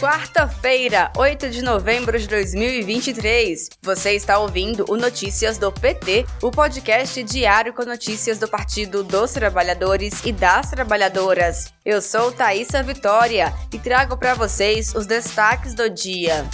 Quarta-feira, 8 de novembro de 2023. Você está ouvindo o Notícias do PT, o podcast diário com notícias do Partido dos Trabalhadores e das Trabalhadoras. Eu sou Thaisa Vitória e trago para vocês os destaques do dia.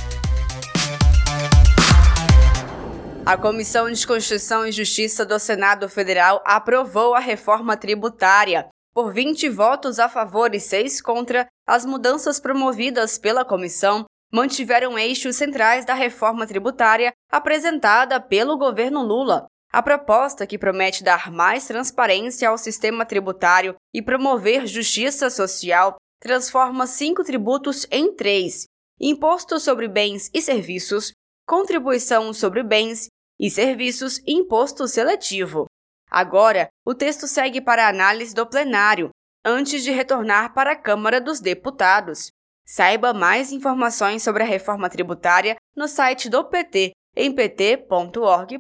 A Comissão de Constituição e Justiça do Senado Federal aprovou a reforma tributária. Por 20 votos a favor e 6 contra, as mudanças promovidas pela comissão mantiveram eixos centrais da reforma tributária apresentada pelo governo Lula. A proposta, que promete dar mais transparência ao sistema tributário e promover justiça social, transforma cinco tributos em três: imposto sobre bens e serviços, contribuição sobre bens e serviços e imposto seletivo. Agora, o texto segue para análise do plenário, antes de retornar para a Câmara dos Deputados. Saiba mais informações sobre a reforma tributária no site do PT, em pt.org.br.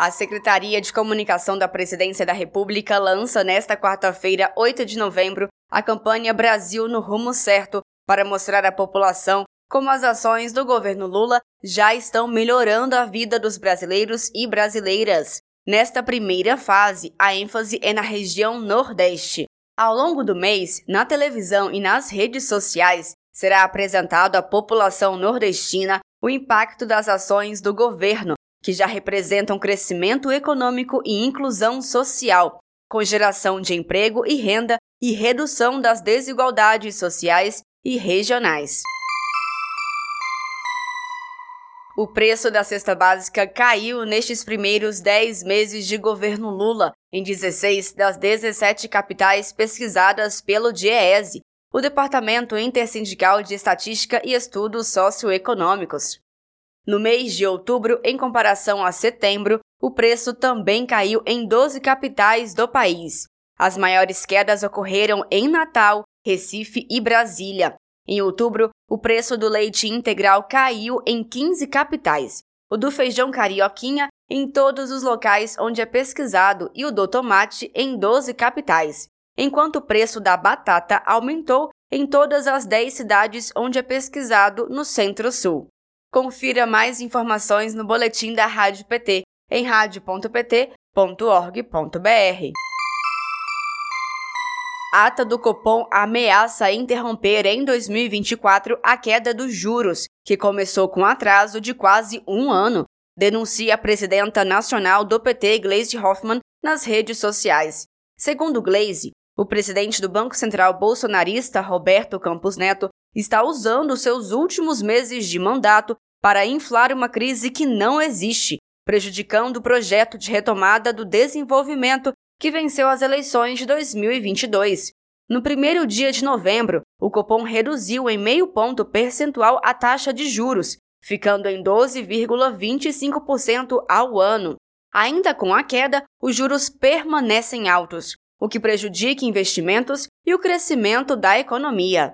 A Secretaria de Comunicação da Presidência da República lança nesta quarta-feira, 8 de novembro, a campanha Brasil no Rumo Certo para mostrar à população como as ações do governo Lula já estão melhorando a vida dos brasileiros e brasileiras. Nesta primeira fase, a ênfase é na região Nordeste. Ao longo do mês, na televisão e nas redes sociais, será apresentado à população nordestina o impacto das ações do governo, que já representam crescimento econômico e inclusão social, com geração de emprego e renda e redução das desigualdades sociais e regionais. O preço da cesta básica caiu nestes primeiros 10 meses de governo Lula, em 16 das 17 capitais pesquisadas pelo DIEESE, o Departamento Intersindical de Estatística e Estudos Socioeconômicos. No mês de outubro, em comparação a setembro, o preço também caiu em 12 capitais do país. As maiores quedas ocorreram em Natal, Recife e Brasília. Em outubro, o preço do leite integral caiu em 15 capitais, o do feijão carioquinha em todos os locais onde é pesquisado e o do tomate em 12 capitais, enquanto o preço da batata aumentou em todas as 10 cidades onde é pesquisado no Centro-Sul. Confira mais informações no boletim da Rádio PT em radio.pt.org.br. Ata do Copom ameaça interromper em 2024 a queda dos juros, que começou com atraso de quase um ano, denuncia a presidenta nacional do PT, Gleisi Hoffmann, nas redes sociais. Segundo Gleisi, o presidente do Banco Central bolsonarista, Roberto Campos Neto, está usando seus últimos meses de mandato para inflar uma crise que não existe, prejudicando o projeto de retomada do desenvolvimento que venceu as eleições de 2022. No primeiro dia de novembro, o Copom reduziu em meio ponto percentual a taxa de juros, ficando em 12,25% ao ano. Ainda com a queda, os juros permanecem altos, o que prejudica investimentos e o crescimento da economia.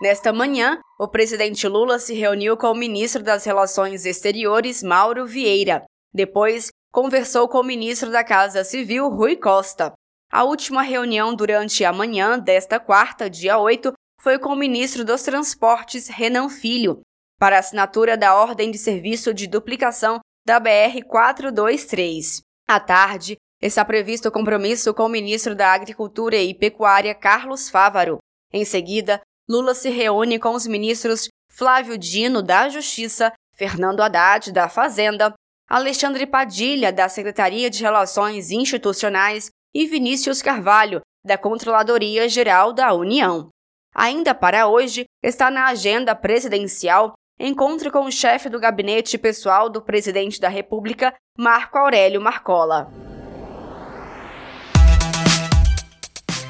Nesta manhã, o presidente Lula se reuniu com o ministro das Relações Exteriores, Mauro Vieira. Depois, conversou com o ministro da Casa Civil, Rui Costa. A última reunião durante a manhã desta quarta, dia 8, foi com o ministro dos Transportes, Renan Filho, para assinatura da ordem de serviço de duplicação da BR 423. À tarde, está previsto o compromisso com o ministro da Agricultura e Pecuária, Carlos Fávaro. Em seguida, Lula se reúne com os ministros Flávio Dino, da Justiça, Fernando Haddad, da Fazenda, Alexandre Padilha, da Secretaria de Relações Institucionais, e Vinícius Carvalho, da Controladoria Geral da União. Ainda para hoje, está na agenda presidencial encontro com o chefe do gabinete pessoal do presidente da República, Marco Aurélio Marcola.